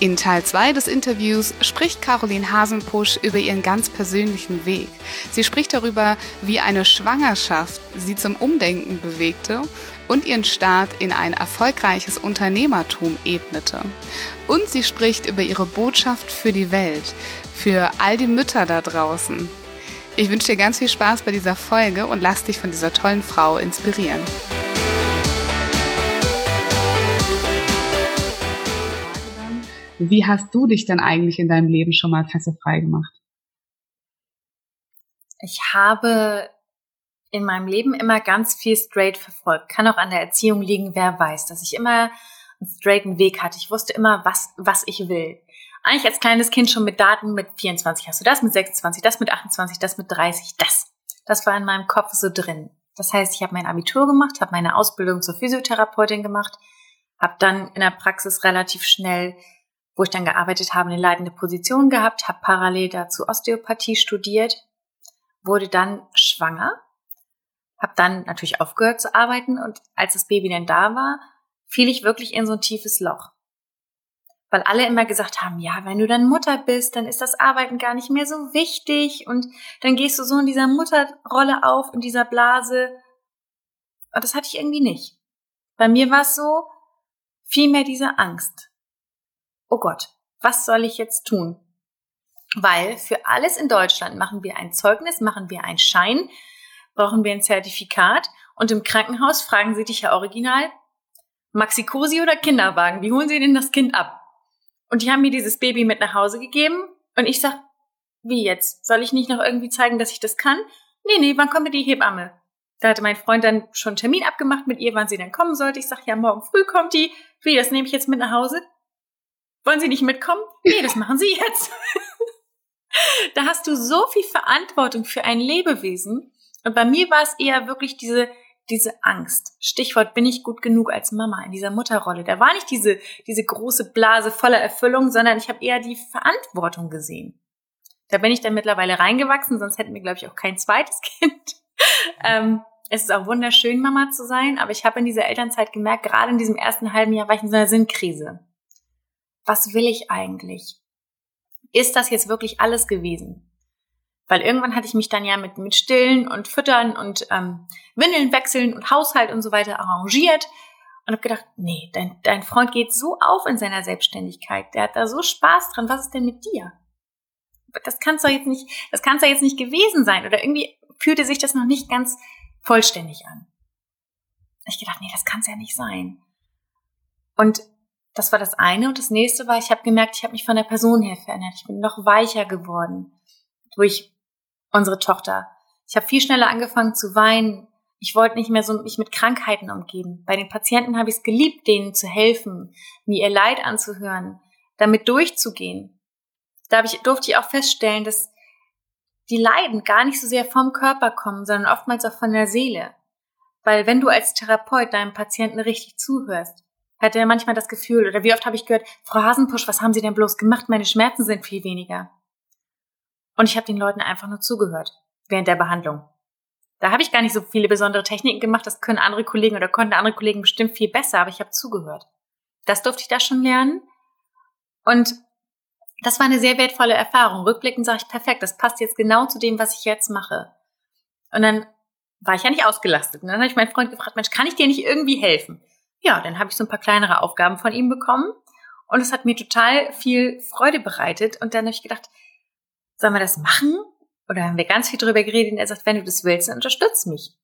In Teil 2 des Interviews spricht Caroline Hasenpusch über ihren ganz persönlichen Weg. Sie spricht darüber, wie eine Schwangerschaft sie zum Umdenken bewegte und ihren Start in ein erfolgreiches Unternehmertum ebnete. Und sie spricht über ihre Botschaft für die Welt, für all die Mütter da draußen. Ich wünsche dir ganz viel Spaß bei dieser Folge und lass dich von dieser tollen Frau inspirieren. Wie hast du dich denn eigentlich in deinem Leben schon mal fesselfrei gemacht? Ich habe in meinem Leben immer ganz viel straight verfolgt. Kann auch an der Erziehung liegen, wer weiß, dass ich immer einen straighten Weg hatte. Ich wusste immer, was, was ich will. Eigentlich als kleines Kind schon mit Daten, mit 24 hast du das, mit 26, das mit 28, das mit 30, das. Das war in meinem Kopf so drin. Das heißt, ich habe mein Abitur gemacht, habe meine Ausbildung zur Physiotherapeutin gemacht, habe dann in der Praxis relativ schnell wo ich dann gearbeitet habe, eine leitende Position gehabt, habe parallel dazu Osteopathie studiert, wurde dann schwanger, habe dann natürlich aufgehört zu arbeiten und als das Baby dann da war, fiel ich wirklich in so ein tiefes Loch. Weil alle immer gesagt haben, ja, wenn du dann Mutter bist, dann ist das Arbeiten gar nicht mehr so wichtig und dann gehst du so in dieser Mutterrolle auf, in dieser Blase. Und das hatte ich irgendwie nicht. Bei mir war es so, vielmehr diese Angst oh Gott, was soll ich jetzt tun? Weil für alles in Deutschland machen wir ein Zeugnis, machen wir einen Schein, brauchen wir ein Zertifikat und im Krankenhaus fragen sie dich ja original, Maxikosi oder Kinderwagen, wie holen sie denn das Kind ab? Und die haben mir dieses Baby mit nach Hause gegeben und ich sag, wie jetzt? Soll ich nicht noch irgendwie zeigen, dass ich das kann? Nee, nee, wann kommt die Hebamme? Da hatte mein Freund dann schon einen Termin abgemacht mit ihr, wann sie dann kommen sollte. Ich sag, ja, morgen früh kommt die. Wie, das nehme ich jetzt mit nach Hause? Wollen Sie nicht mitkommen? Nee, das machen Sie jetzt. da hast du so viel Verantwortung für ein Lebewesen. Und bei mir war es eher wirklich diese, diese Angst. Stichwort, bin ich gut genug als Mama in dieser Mutterrolle? Da war nicht diese, diese große Blase voller Erfüllung, sondern ich habe eher die Verantwortung gesehen. Da bin ich dann mittlerweile reingewachsen, sonst hätten wir, glaube ich, auch kein zweites Kind. ähm, es ist auch wunderschön, Mama zu sein, aber ich habe in dieser Elternzeit gemerkt, gerade in diesem ersten halben Jahr war ich in so einer Sinnkrise was will ich eigentlich? Ist das jetzt wirklich alles gewesen? Weil irgendwann hatte ich mich dann ja mit, mit Stillen und Füttern und ähm, Windeln wechseln und Haushalt und so weiter arrangiert und habe gedacht, nee, dein, dein Freund geht so auf in seiner Selbstständigkeit, der hat da so Spaß dran, was ist denn mit dir? Das kann's doch jetzt nicht, das kann's doch jetzt nicht gewesen sein oder irgendwie fühlte sich das noch nicht ganz vollständig an. Ich gedacht, nee, das kann's ja nicht sein. Und das war das eine. Und das nächste war, ich habe gemerkt, ich habe mich von der Person her verändert. Ich bin noch weicher geworden durch unsere Tochter. Ich habe viel schneller angefangen zu weinen. Ich wollte nicht mehr so mich mit Krankheiten umgeben. Bei den Patienten habe ich es geliebt, denen zu helfen, mir ihr Leid anzuhören, damit durchzugehen. Da ich, durfte ich auch feststellen, dass die Leiden gar nicht so sehr vom Körper kommen, sondern oftmals auch von der Seele. Weil wenn du als Therapeut deinem Patienten richtig zuhörst, hatte manchmal das Gefühl, oder wie oft habe ich gehört, Frau Hasenpusch, was haben Sie denn bloß gemacht? Meine Schmerzen sind viel weniger. Und ich habe den Leuten einfach nur zugehört während der Behandlung. Da habe ich gar nicht so viele besondere Techniken gemacht, das können andere Kollegen oder konnten andere Kollegen bestimmt viel besser, aber ich habe zugehört. Das durfte ich da schon lernen. Und das war eine sehr wertvolle Erfahrung. Rückblickend sage ich, perfekt, das passt jetzt genau zu dem, was ich jetzt mache. Und dann war ich ja nicht ausgelastet. Und dann habe ich meinen Freund gefragt, Mensch, kann ich dir nicht irgendwie helfen? Ja, dann habe ich so ein paar kleinere Aufgaben von ihm bekommen und es hat mir total viel Freude bereitet. Und dann habe ich gedacht, sollen wir das machen? Oder haben wir ganz viel drüber geredet und er sagt, wenn du das willst, dann unterstütz mich.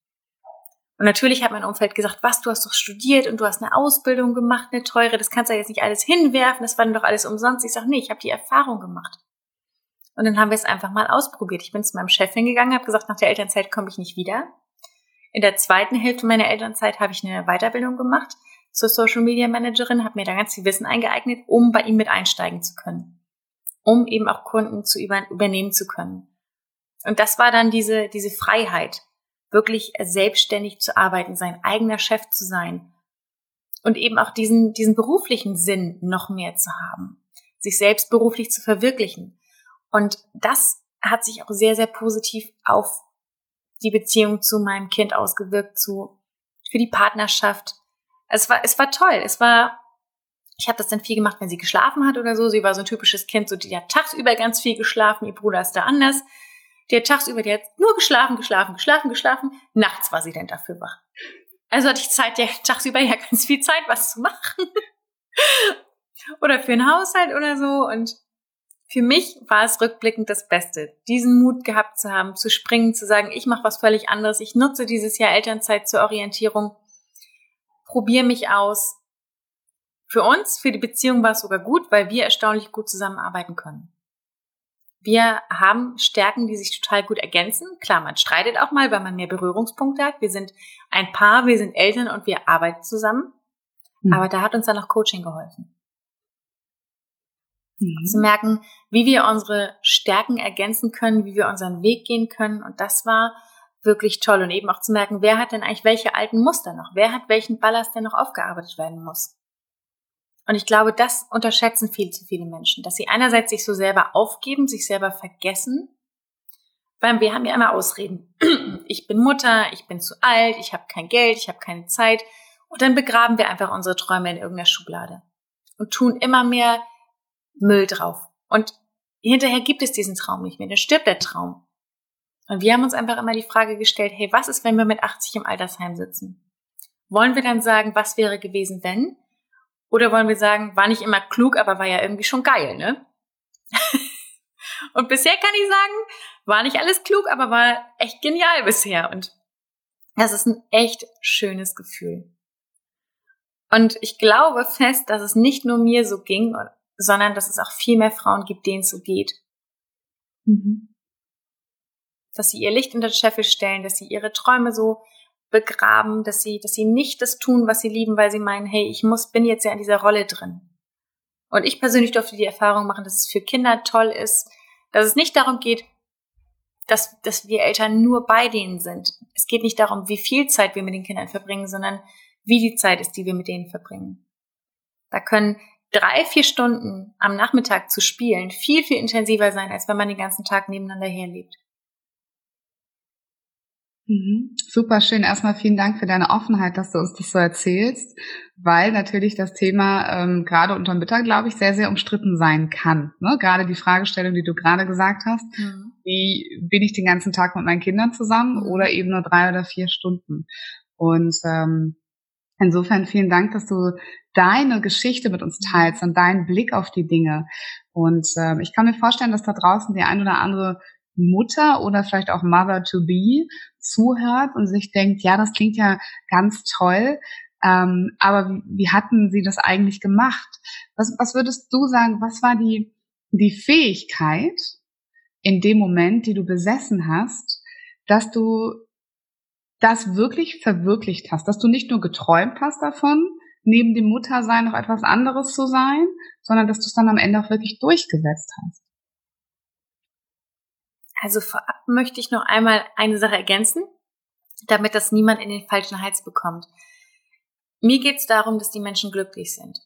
Und natürlich hat mein Umfeld gesagt, was, du hast doch studiert und du hast eine Ausbildung gemacht, eine teure, das kannst du jetzt nicht alles hinwerfen, das war dann doch alles umsonst. Ich sage, nee, ich habe die Erfahrung gemacht. Und dann haben wir es einfach mal ausprobiert. Ich bin zu meinem Chef hingegangen, habe gesagt, nach der Elternzeit komme ich nicht wieder. In der zweiten Hälfte meiner Elternzeit habe ich eine Weiterbildung gemacht zur Social Media Managerin, habe mir da ganz viel Wissen eingeeignet, um bei ihm mit einsteigen zu können. um eben auch Kunden zu über, übernehmen zu können. Und das war dann diese, diese Freiheit, wirklich selbstständig zu arbeiten, sein eigener Chef zu sein und eben auch diesen, diesen beruflichen Sinn noch mehr zu haben, sich selbst beruflich zu verwirklichen. Und das hat sich auch sehr, sehr positiv auf die Beziehung zu meinem Kind ausgewirkt, zu, für die Partnerschaft. Es war, es war toll. Es war, ich habe das dann viel gemacht, wenn sie geschlafen hat oder so. Sie war so ein typisches Kind, so die hat tagsüber ganz viel geschlafen. Ihr Bruder ist da anders. Die hat tagsüber, die hat nur geschlafen, geschlafen, geschlafen, geschlafen. Nachts war sie dann dafür wach. Also hatte ich Zeit, ja, tagsüber ja ganz viel Zeit, was zu machen. oder für einen Haushalt oder so. Und für mich war es rückblickend das Beste, diesen Mut gehabt zu haben, zu springen, zu sagen, ich mache was völlig anderes, ich nutze dieses Jahr Elternzeit zur Orientierung, probiere mich aus. Für uns, für die Beziehung war es sogar gut, weil wir erstaunlich gut zusammenarbeiten können. Wir haben Stärken, die sich total gut ergänzen. Klar, man streitet auch mal, weil man mehr Berührungspunkte hat. Wir sind ein Paar, wir sind Eltern und wir arbeiten zusammen. Mhm. Aber da hat uns dann auch Coaching geholfen mhm. zu merken, wie wir unsere Stärken ergänzen können, wie wir unseren Weg gehen können. Und das war wirklich toll. Und eben auch zu merken, wer hat denn eigentlich welche alten Muster noch? Wer hat welchen Ballast, der noch aufgearbeitet werden muss? Und ich glaube, das unterschätzen viel zu viele Menschen, dass sie einerseits sich so selber aufgeben, sich selber vergessen, weil wir haben ja immer Ausreden. Ich bin Mutter, ich bin zu alt, ich habe kein Geld, ich habe keine Zeit. Und dann begraben wir einfach unsere Träume in irgendeiner Schublade und tun immer mehr Müll drauf. Und hinterher gibt es diesen Traum nicht mehr, dann stirbt der Traum. Und wir haben uns einfach immer die Frage gestellt, hey, was ist, wenn wir mit 80 im Altersheim sitzen? Wollen wir dann sagen, was wäre gewesen, wenn? Oder wollen wir sagen, war nicht immer klug, aber war ja irgendwie schon geil, ne? und bisher kann ich sagen, war nicht alles klug, aber war echt genial bisher. Und das ist ein echt schönes Gefühl. Und ich glaube fest, dass es nicht nur mir so ging sondern dass es auch viel mehr Frauen gibt, denen es so geht. Mhm. Dass sie ihr Licht unter den Scheffel stellen, dass sie ihre Träume so begraben, dass sie, dass sie nicht das tun, was sie lieben, weil sie meinen, hey, ich muss, bin jetzt ja in dieser Rolle drin. Und ich persönlich durfte die Erfahrung machen, dass es für Kinder toll ist, dass es nicht darum geht, dass, dass wir Eltern nur bei denen sind. Es geht nicht darum, wie viel Zeit wir mit den Kindern verbringen, sondern wie die Zeit ist, die wir mit denen verbringen. Da können drei, vier Stunden am Nachmittag zu spielen viel, viel intensiver sein, als wenn man den ganzen Tag nebeneinander herlebt. Mhm. Super schön. Erstmal vielen Dank für deine Offenheit, dass du uns das so erzählst, weil natürlich das Thema ähm, gerade unter Müttern, glaube ich, sehr, sehr umstritten sein kann. Ne? Gerade die Fragestellung, die du gerade gesagt hast, mhm. wie bin ich den ganzen Tag mit meinen Kindern zusammen mhm. oder eben nur drei oder vier Stunden. Und ähm, Insofern vielen Dank, dass du deine Geschichte mit uns teilst und deinen Blick auf die Dinge. Und äh, ich kann mir vorstellen, dass da draußen die ein oder andere Mutter oder vielleicht auch Mother to be zuhört und sich denkt, ja, das klingt ja ganz toll, ähm, aber wie, wie hatten sie das eigentlich gemacht? Was, was würdest du sagen, was war die, die Fähigkeit in dem Moment, die du besessen hast, dass du das wirklich verwirklicht hast, dass du nicht nur geträumt hast davon, neben dem Muttersein noch etwas anderes zu sein, sondern dass du es dann am Ende auch wirklich durchgesetzt hast. Also vorab möchte ich noch einmal eine Sache ergänzen, damit das niemand in den falschen Hals bekommt. Mir geht es darum, dass die Menschen glücklich sind.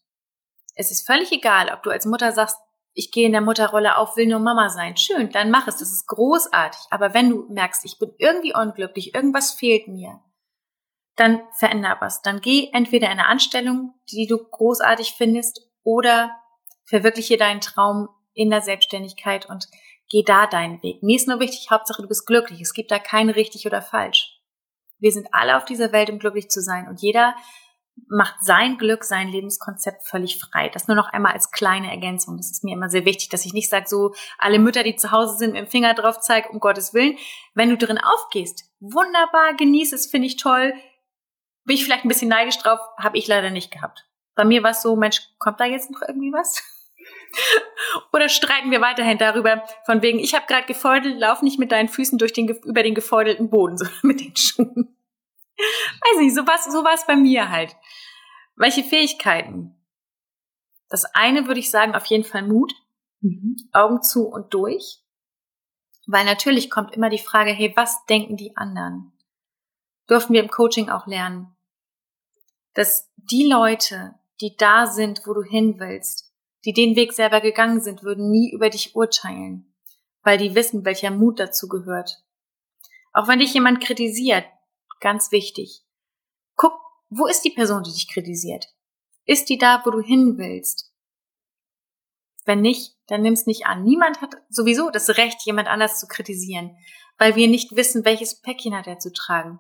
Es ist völlig egal, ob du als Mutter sagst, ich gehe in der Mutterrolle auf, will nur Mama sein. Schön, dann mach es, das ist großartig. Aber wenn du merkst, ich bin irgendwie unglücklich, irgendwas fehlt mir, dann veränder was. Dann geh entweder in eine Anstellung, die du großartig findest, oder verwirkliche deinen Traum in der Selbstständigkeit und geh da deinen Weg. Mir ist nur wichtig, Hauptsache du bist glücklich. Es gibt da kein richtig oder falsch. Wir sind alle auf dieser Welt, um glücklich zu sein. Und jeder macht sein Glück, sein Lebenskonzept völlig frei. Das nur noch einmal als kleine Ergänzung. Das ist mir immer sehr wichtig, dass ich nicht sage, so alle Mütter, die zu Hause sind, mit dem Finger drauf zeige, um Gottes Willen. Wenn du drin aufgehst, wunderbar, genieß es, finde ich toll. Bin ich vielleicht ein bisschen neidisch drauf, habe ich leider nicht gehabt. Bei mir war es so, Mensch, kommt da jetzt noch irgendwie was? Oder streiten wir weiterhin darüber, von wegen, ich habe gerade gefeudelt, lauf nicht mit deinen Füßen durch den, über den gefeudelten Boden, sondern mit den Schuhen. Weiß nicht, so war so war's bei mir halt. Welche Fähigkeiten? Das eine würde ich sagen, auf jeden Fall Mut. Mhm. Augen zu und durch. Weil natürlich kommt immer die Frage, hey, was denken die anderen? Dürfen wir im Coaching auch lernen, dass die Leute, die da sind, wo du hin willst, die den Weg selber gegangen sind, würden nie über dich urteilen, weil die wissen, welcher Mut dazu gehört. Auch wenn dich jemand kritisiert, ganz wichtig, guck, wo ist die Person, die dich kritisiert? Ist die da, wo du hin willst? Wenn nicht, dann nimm's nicht an. Niemand hat sowieso das Recht, jemand anders zu kritisieren, weil wir nicht wissen, welches Päckchen hat er zu tragen.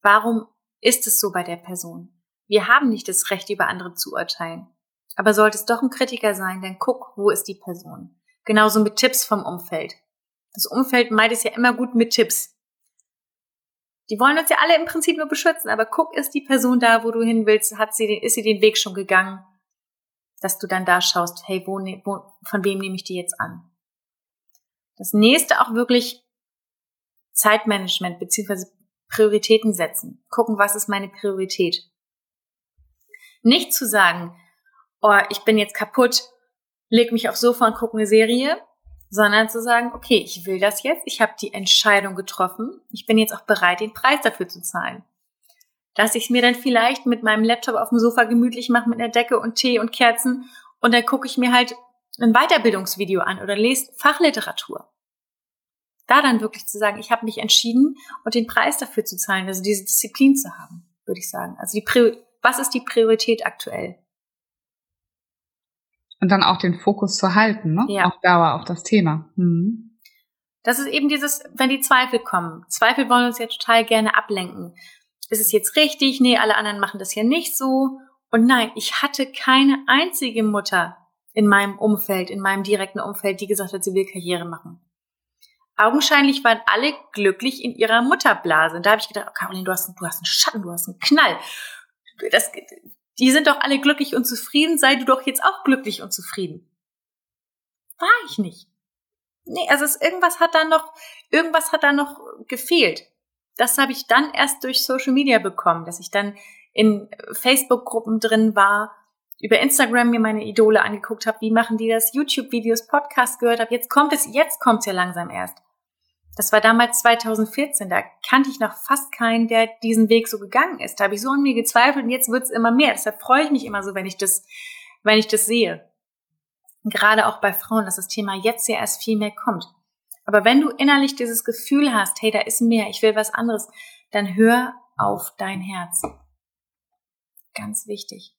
Warum ist es so bei der Person? Wir haben nicht das Recht, über andere zu urteilen. Aber sollte es doch ein Kritiker sein, dann guck, wo ist die Person. Genauso mit Tipps vom Umfeld. Das Umfeld meint es ja immer gut mit Tipps. Die wollen uns ja alle im Prinzip nur beschützen, aber guck, ist die Person da, wo du hin willst, hat sie den, ist sie den Weg schon gegangen, dass du dann da schaust, hey, wo, ne, wo, von wem nehme ich die jetzt an? Das nächste auch wirklich Zeitmanagement beziehungsweise Prioritäten setzen. Gucken, was ist meine Priorität? Nicht zu sagen, oh, ich bin jetzt kaputt, leg mich aufs Sofa und gucke eine Serie, sondern zu sagen, okay, ich will das jetzt, ich habe die Entscheidung getroffen, ich bin jetzt auch bereit, den Preis dafür zu zahlen. Dass ich es mir dann vielleicht mit meinem Laptop auf dem Sofa gemütlich mache mit einer Decke und Tee und Kerzen und dann gucke ich mir halt ein Weiterbildungsvideo an oder lese Fachliteratur. Da dann wirklich zu sagen, ich habe mich entschieden und den Preis dafür zu zahlen, also diese Disziplin zu haben, würde ich sagen. Also die Prior was ist die Priorität aktuell? Und dann auch den Fokus zu halten, ne? Ja. Auf Dauer, auf das Thema. Mhm. Das ist eben dieses, wenn die Zweifel kommen. Zweifel wollen uns ja total gerne ablenken. Ist es jetzt richtig? Nee, alle anderen machen das ja nicht so. Und nein, ich hatte keine einzige Mutter in meinem Umfeld, in meinem direkten Umfeld, die gesagt hat, sie will Karriere machen. Augenscheinlich waren alle glücklich in ihrer Mutterblase. Und da habe ich gedacht, oh Caroline, du hast, du hast einen Schatten, du hast einen Knall das, die sind doch alle glücklich und zufrieden, sei du doch jetzt auch glücklich und zufrieden. War ich nicht. Nee, also es, irgendwas hat da noch, irgendwas hat da noch gefehlt. Das habe ich dann erst durch Social Media bekommen, dass ich dann in Facebook-Gruppen drin war, über Instagram mir meine Idole angeguckt habe, wie machen die das, YouTube-Videos, Podcasts gehört habe. Jetzt kommt es, jetzt kommt es ja langsam erst. Das war damals 2014, da kannte ich noch fast keinen, der diesen Weg so gegangen ist. Da habe ich so an mir gezweifelt und jetzt wird's immer mehr. Deshalb freue ich mich immer so, wenn ich das, wenn ich das sehe. Gerade auch bei Frauen, dass das Thema jetzt ja erst viel mehr kommt. Aber wenn du innerlich dieses Gefühl hast, hey, da ist mehr, ich will was anderes, dann hör auf dein Herz. Ganz wichtig.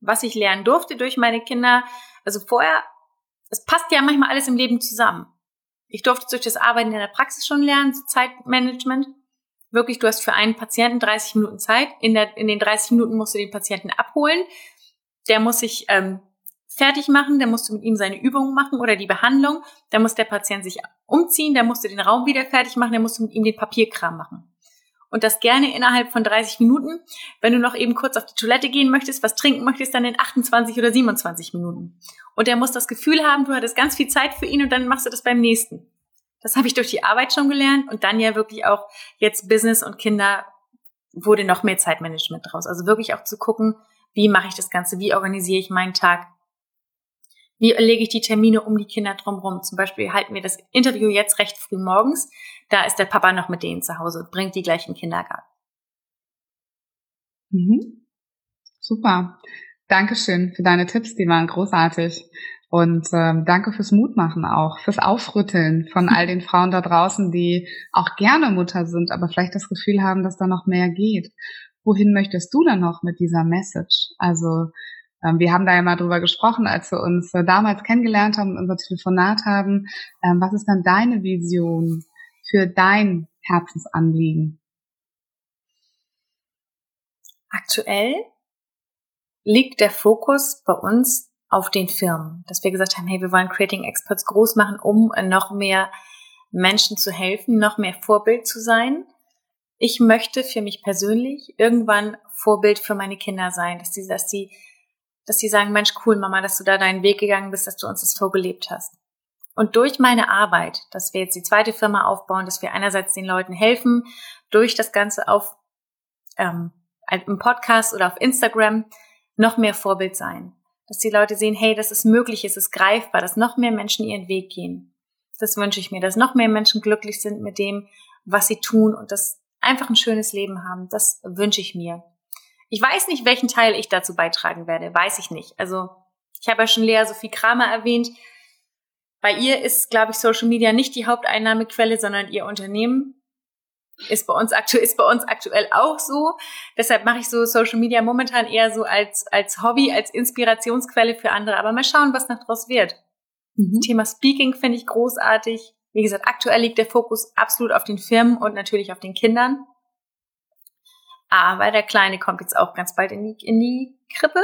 Was ich lernen durfte durch meine Kinder, also vorher, es passt ja manchmal alles im Leben zusammen. Ich durfte durch das Arbeiten in der Praxis schon lernen, Zeitmanagement. Wirklich, du hast für einen Patienten 30 Minuten Zeit. In, der, in den 30 Minuten musst du den Patienten abholen. Der muss sich ähm, fertig machen, der musst du mit ihm seine Übungen machen oder die Behandlung. Dann muss der Patient sich umziehen, dann musst du den Raum wieder fertig machen, dann musst du mit ihm den Papierkram machen. Und das gerne innerhalb von 30 Minuten. Wenn du noch eben kurz auf die Toilette gehen möchtest, was trinken möchtest, dann in 28 oder 27 Minuten. Und er muss das Gefühl haben, du hattest ganz viel Zeit für ihn und dann machst du das beim nächsten. Das habe ich durch die Arbeit schon gelernt und dann ja wirklich auch jetzt Business und Kinder wurde noch mehr Zeitmanagement draus. Also wirklich auch zu gucken, wie mache ich das Ganze, wie organisiere ich meinen Tag, wie lege ich die Termine um die Kinder drumherum. Zum Beispiel halten wir das Interview jetzt recht früh morgens. Da ist der Papa noch mit denen zu Hause bringt die gleich in den Kindergarten. Mhm. Super. Dankeschön für deine Tipps, die waren großartig. Und ähm, danke fürs Mutmachen auch, fürs Aufrütteln von all den Frauen da draußen, die auch gerne Mutter sind, aber vielleicht das Gefühl haben, dass da noch mehr geht. Wohin möchtest du dann noch mit dieser Message? Also wir haben da ja mal drüber gesprochen, als wir uns äh, damals kennengelernt haben und unser Telefonat haben. Ähm, was ist dann deine Vision für dein Herzensanliegen? Aktuell liegt der Fokus bei uns auf den Firmen, dass wir gesagt haben, hey, wir wollen Creating Experts groß machen, um noch mehr Menschen zu helfen, noch mehr Vorbild zu sein. Ich möchte für mich persönlich irgendwann Vorbild für meine Kinder sein, dass sie, dass sie, dass sie sagen, Mensch, cool, Mama, dass du da deinen Weg gegangen bist, dass du uns das vorgelebt hast. Und durch meine Arbeit, dass wir jetzt die zweite Firma aufbauen, dass wir einerseits den Leuten helfen, durch das Ganze auf ähm, im Podcast oder auf Instagram, noch mehr Vorbild sein. dass die Leute sehen, hey, das ist möglich, es ist greifbar, dass noch mehr Menschen ihren Weg gehen. Das wünsche ich mir, dass noch mehr Menschen glücklich sind mit dem, was sie tun und das einfach ein schönes Leben haben. Das wünsche ich mir. Ich weiß nicht, welchen Teil ich dazu beitragen werde, weiß ich nicht. Also ich habe ja schon Lea Sophie Kramer erwähnt. Bei ihr ist, glaube ich, Social Media nicht die Haupteinnahmequelle, sondern ihr Unternehmen. Ist bei uns aktuell, ist bei uns aktuell auch so. Deshalb mache ich so Social Media momentan eher so als, als Hobby, als Inspirationsquelle für andere. Aber mal schauen, was noch draus wird. Mhm. Thema Speaking finde ich großartig. Wie gesagt, aktuell liegt der Fokus absolut auf den Firmen und natürlich auf den Kindern. Aber der Kleine kommt jetzt auch ganz bald in die, in die Krippe.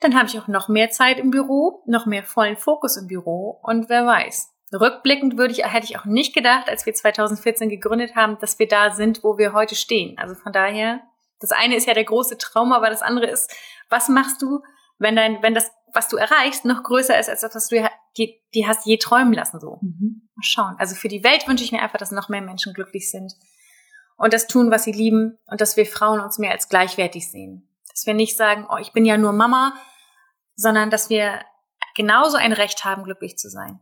Dann habe ich auch noch mehr Zeit im Büro, noch mehr vollen Fokus im Büro und wer weiß. Rückblickend würde ich, hätte ich auch nicht gedacht, als wir 2014 gegründet haben, dass wir da sind, wo wir heute stehen. Also von daher, das eine ist ja der große Traum, aber das andere ist, was machst du, wenn dein, wenn das, was du erreichst, noch größer ist als das, was du die, die hast je träumen lassen, so. Mhm. Mal schauen. Also für die Welt wünsche ich mir einfach, dass noch mehr Menschen glücklich sind und das tun, was sie lieben und dass wir Frauen uns mehr als gleichwertig sehen. Dass wir nicht sagen, oh, ich bin ja nur Mama, sondern dass wir genauso ein Recht haben, glücklich zu sein.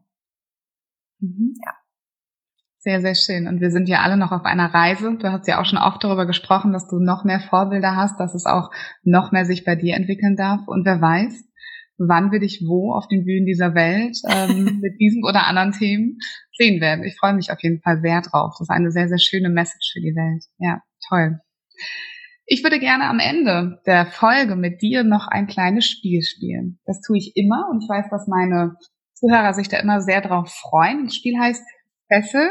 Mhm. Ja. Sehr, sehr schön. Und wir sind ja alle noch auf einer Reise. Du hast ja auch schon oft darüber gesprochen, dass du noch mehr Vorbilder hast, dass es auch noch mehr sich bei dir entwickeln darf. Und wer weiß, wann wir dich wo auf den Bühnen dieser Welt ähm, mit diesem oder anderen Themen sehen werden. Ich freue mich auf jeden Fall sehr drauf. Das ist eine sehr, sehr schöne Message für die Welt. Ja, toll. Ich würde gerne am Ende der Folge mit dir noch ein kleines Spiel spielen. Das tue ich immer und ich weiß, dass meine Zuhörer sich da immer sehr drauf freuen. Das Spiel heißt Fessel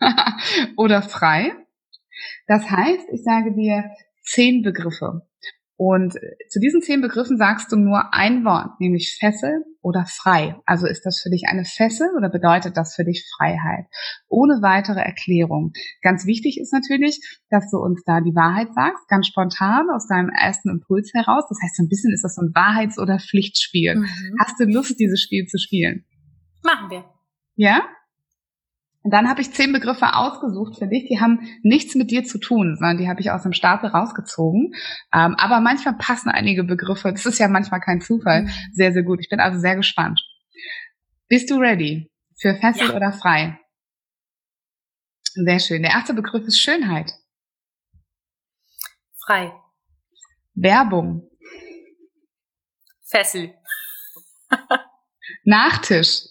oder frei. Das heißt, ich sage dir zehn Begriffe. Und zu diesen zehn Begriffen sagst du nur ein Wort, nämlich Fessel oder frei. Also ist das für dich eine Fessel oder bedeutet das für dich Freiheit? Ohne weitere Erklärung. Ganz wichtig ist natürlich, dass du uns da die Wahrheit sagst, ganz spontan aus deinem ersten Impuls heraus. Das heißt, so ein bisschen ist das so ein Wahrheits- oder Pflichtspiel. Mhm. Hast du Lust, dieses Spiel zu spielen? Machen wir. Ja? Und dann habe ich zehn Begriffe ausgesucht für dich, die haben nichts mit dir zu tun, sondern die habe ich aus dem Stapel rausgezogen. Ähm, aber manchmal passen einige Begriffe, das ist ja manchmal kein Zufall, mhm. sehr, sehr gut. Ich bin also sehr gespannt. Bist du ready für Fessel ja. oder frei? Sehr schön. Der erste Begriff ist Schönheit. Frei. Werbung. Fessel. Nachtisch.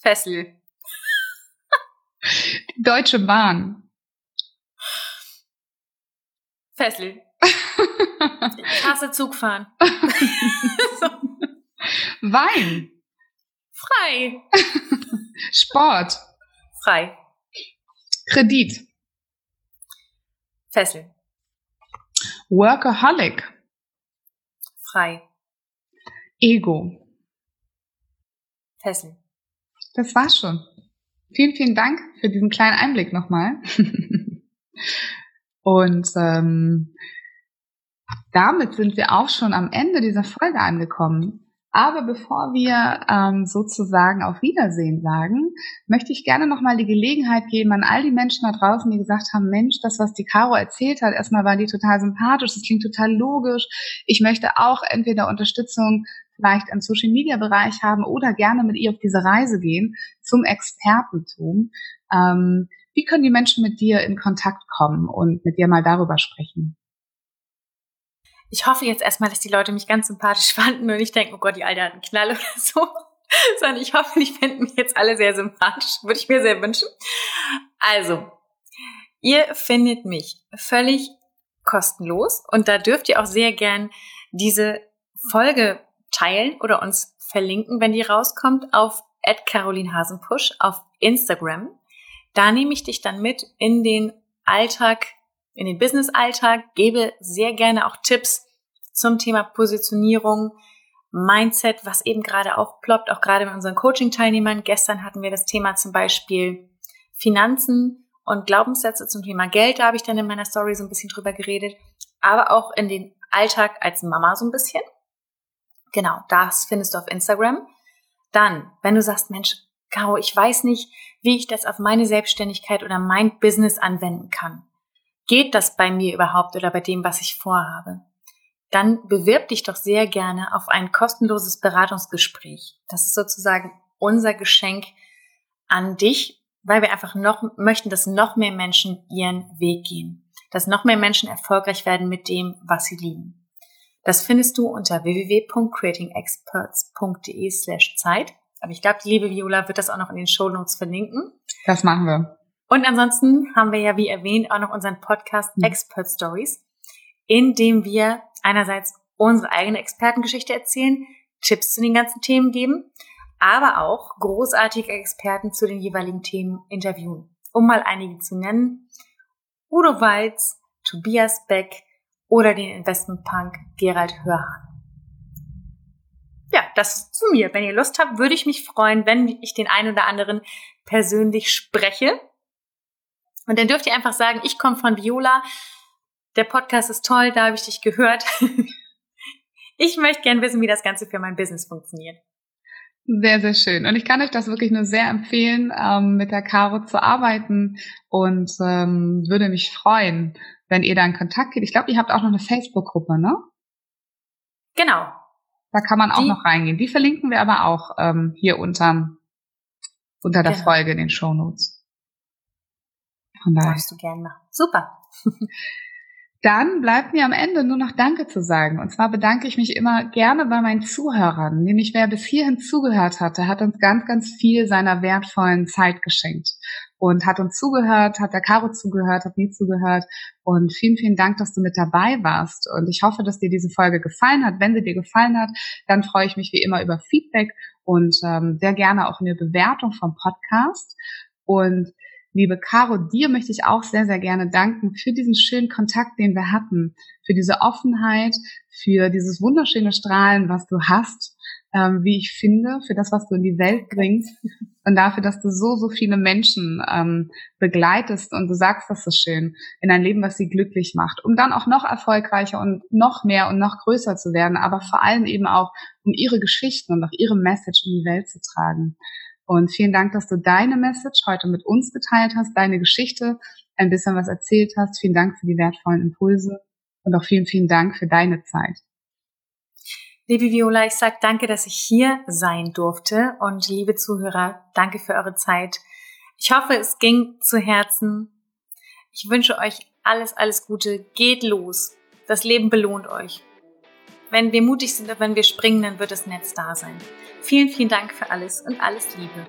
Fessel. Deutsche Bahn. Fessel. Ich hasse Zugfahren. Wein. Frei. Sport. Frei. Kredit. Fessel. Workaholic. Frei. Ego. Fessel. Das war's schon. Vielen, vielen Dank für diesen kleinen Einblick nochmal. Und ähm, damit sind wir auch schon am Ende dieser Folge angekommen. Aber bevor wir ähm, sozusagen auf Wiedersehen sagen, möchte ich gerne nochmal die Gelegenheit geben an all die Menschen da draußen, die gesagt haben, Mensch, das, was die Caro erzählt hat, erstmal war die total sympathisch, das klingt total logisch. Ich möchte auch entweder Unterstützung vielleicht im Social Media Bereich haben oder gerne mit ihr auf diese Reise gehen zum Expertentum. Ähm, wie können die Menschen mit dir in Kontakt kommen und mit dir mal darüber sprechen? Ich hoffe jetzt erstmal, dass die Leute mich ganz sympathisch fanden und nicht denken, oh Gott, die Alte hat einen Knall oder so. Sondern ich hoffe, die finden mich jetzt alle sehr sympathisch. Würde ich mir sehr wünschen. Also, ihr findet mich völlig kostenlos und da dürft ihr auch sehr gern diese Folge teilen oder uns verlinken, wenn die rauskommt, auf @carolinhasenpush auf Instagram. Da nehme ich dich dann mit in den Alltag, in den Business-Alltag, gebe sehr gerne auch Tipps zum Thema Positionierung, Mindset, was eben gerade aufploppt, auch gerade mit unseren Coaching-Teilnehmern. Gestern hatten wir das Thema zum Beispiel Finanzen und Glaubenssätze zum Thema Geld. Da habe ich dann in meiner Story so ein bisschen drüber geredet. Aber auch in den Alltag als Mama so ein bisschen. Genau, das findest du auf Instagram. Dann, wenn du sagst, Mensch, Caro, ich weiß nicht, wie ich das auf meine Selbstständigkeit oder mein Business anwenden kann. Geht das bei mir überhaupt oder bei dem, was ich vorhabe? dann bewirb dich doch sehr gerne auf ein kostenloses Beratungsgespräch. Das ist sozusagen unser Geschenk an dich, weil wir einfach noch möchten, dass noch mehr Menschen ihren Weg gehen, dass noch mehr Menschen erfolgreich werden mit dem, was sie lieben. Das findest du unter www.creatingexperts.de slash Zeit. Aber ich glaube, die liebe Viola wird das auch noch in den Show Notes verlinken. Das machen wir. Und ansonsten haben wir ja, wie erwähnt, auch noch unseren Podcast mhm. Expert Stories, in dem wir einerseits unsere eigene Expertengeschichte erzählen, Tipps zu den ganzen Themen geben, aber auch großartige Experten zu den jeweiligen Themen interviewen. Um mal einige zu nennen. Udo Walz, Tobias Beck oder den Investmentpunk Gerald Hörhan. Ja, das zu mir. Wenn ihr Lust habt, würde ich mich freuen, wenn ich den einen oder anderen persönlich spreche. Und dann dürft ihr einfach sagen, ich komme von Viola. Der Podcast ist toll, da habe ich dich gehört. ich möchte gern wissen, wie das Ganze für mein Business funktioniert. Sehr, sehr schön. Und ich kann euch das wirklich nur sehr empfehlen, ähm, mit der Caro zu arbeiten und ähm, würde mich freuen, wenn ihr da in Kontakt geht. Ich glaube, ihr habt auch noch eine Facebook-Gruppe, ne? Genau. Da kann man auch Die, noch reingehen. Die verlinken wir aber auch ähm, hier unter, unter der genau. Folge in den Show Notes. Von daher. Darfst du gerne machen. Super. Dann bleibt mir am Ende nur noch Danke zu sagen. Und zwar bedanke ich mich immer gerne bei meinen Zuhörern. Nämlich wer bis hierhin zugehört hatte, hat uns ganz, ganz viel seiner wertvollen Zeit geschenkt. Und hat uns zugehört, hat der Caro zugehört, hat mir zugehört. Und vielen, vielen Dank, dass du mit dabei warst. Und ich hoffe, dass dir diese Folge gefallen hat. Wenn sie dir gefallen hat, dann freue ich mich wie immer über Feedback und ähm, sehr gerne auch eine Bewertung vom Podcast. Und Liebe Caro, dir möchte ich auch sehr, sehr gerne danken für diesen schönen Kontakt, den wir hatten, für diese Offenheit, für dieses wunderschöne Strahlen, was du hast, ähm, wie ich finde, für das, was du in die Welt bringst und dafür, dass du so, so viele Menschen ähm, begleitest und du sagst das so schön, in ein Leben, was sie glücklich macht, um dann auch noch erfolgreicher und noch mehr und noch größer zu werden, aber vor allem eben auch, um ihre Geschichten und auch ihre Message in die Welt zu tragen. Und vielen Dank, dass du deine Message heute mit uns geteilt hast, deine Geschichte, ein bisschen was erzählt hast. Vielen Dank für die wertvollen Impulse und auch vielen, vielen Dank für deine Zeit. Liebe Viola, ich sage danke, dass ich hier sein durfte und liebe Zuhörer, danke für eure Zeit. Ich hoffe, es ging zu Herzen. Ich wünsche euch alles, alles Gute. Geht los. Das Leben belohnt euch. Wenn wir mutig sind und wenn wir springen, dann wird das Netz da sein. Vielen, vielen Dank für alles und alles Liebe.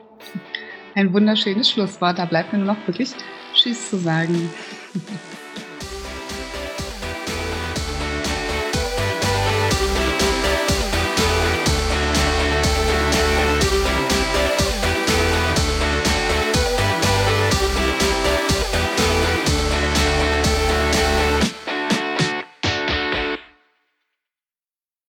Ein wunderschönes Schlusswort. Da bleibt mir nur noch wirklich Tschüss zu sagen.